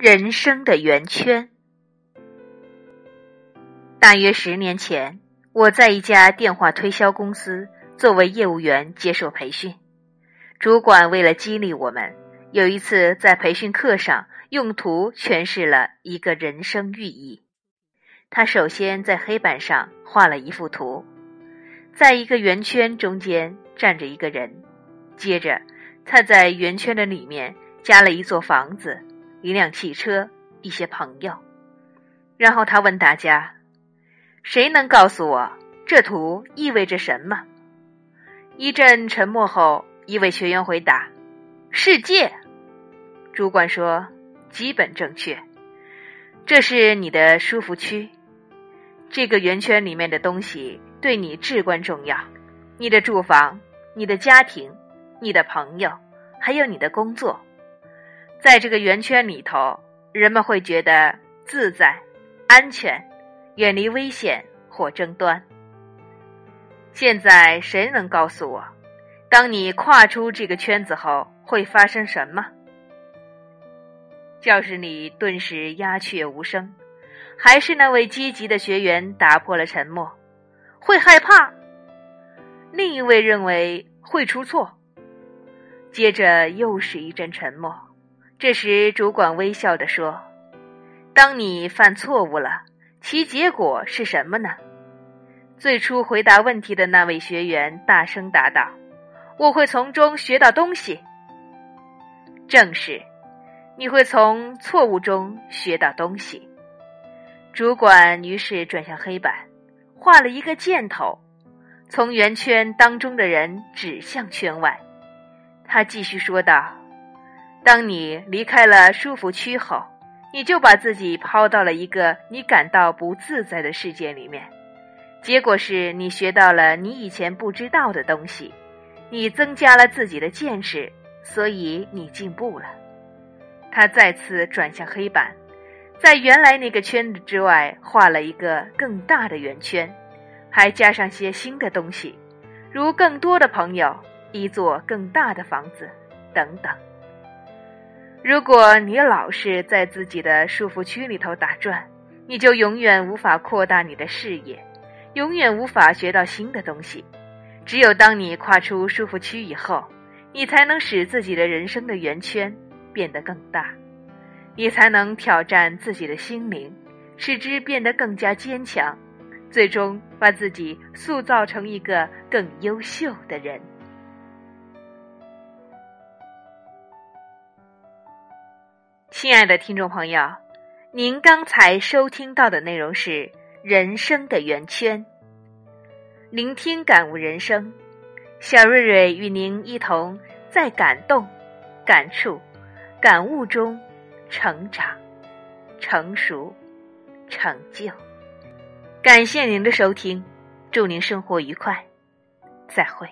人生的圆圈。大约十年前，我在一家电话推销公司作为业务员接受培训。主管为了激励我们，有一次在培训课上用图诠释了一个人生寓意。他首先在黑板上画了一幅图，在一个圆圈中间站着一个人，接着他在圆圈的里面加了一座房子。一辆汽车，一些朋友，然后他问大家：“谁能告诉我这图意味着什么？”一阵沉默后，一位学员回答：“世界。”主管说：“基本正确，这是你的舒服区。这个圆圈里面的东西对你至关重要：你的住房、你的家庭、你的朋友，还有你的工作。”在这个圆圈里头，人们会觉得自在、安全，远离危险或争端。现在，谁能告诉我，当你跨出这个圈子后会发生什么？教室里顿时鸦雀无声，还是那位积极的学员打破了沉默：“会害怕。”另一位认为会出错。接着又是一阵沉默。这时，主管微笑地说：“当你犯错误了，其结果是什么呢？”最初回答问题的那位学员大声答道：“我会从中学到东西。”正是，你会从错误中学到东西。主管于是转向黑板，画了一个箭头，从圆圈当中的人指向圈外。他继续说道。当你离开了舒服区后，你就把自己抛到了一个你感到不自在的世界里面。结果是你学到了你以前不知道的东西，你增加了自己的见识，所以你进步了。他再次转向黑板，在原来那个圈子之外画了一个更大的圆圈，还加上些新的东西，如更多的朋友、一座更大的房子等等。如果你老是在自己的束缚区里头打转，你就永远无法扩大你的视野，永远无法学到新的东西。只有当你跨出束缚区以后，你才能使自己的人生的圆圈变得更大，你才能挑战自己的心灵，使之变得更加坚强，最终把自己塑造成一个更优秀的人。亲爱的听众朋友，您刚才收听到的内容是《人生的圆圈》，聆听感悟人生，小瑞瑞与您一同在感动、感触、感悟中成长、成熟、成就。感谢您的收听，祝您生活愉快，再会。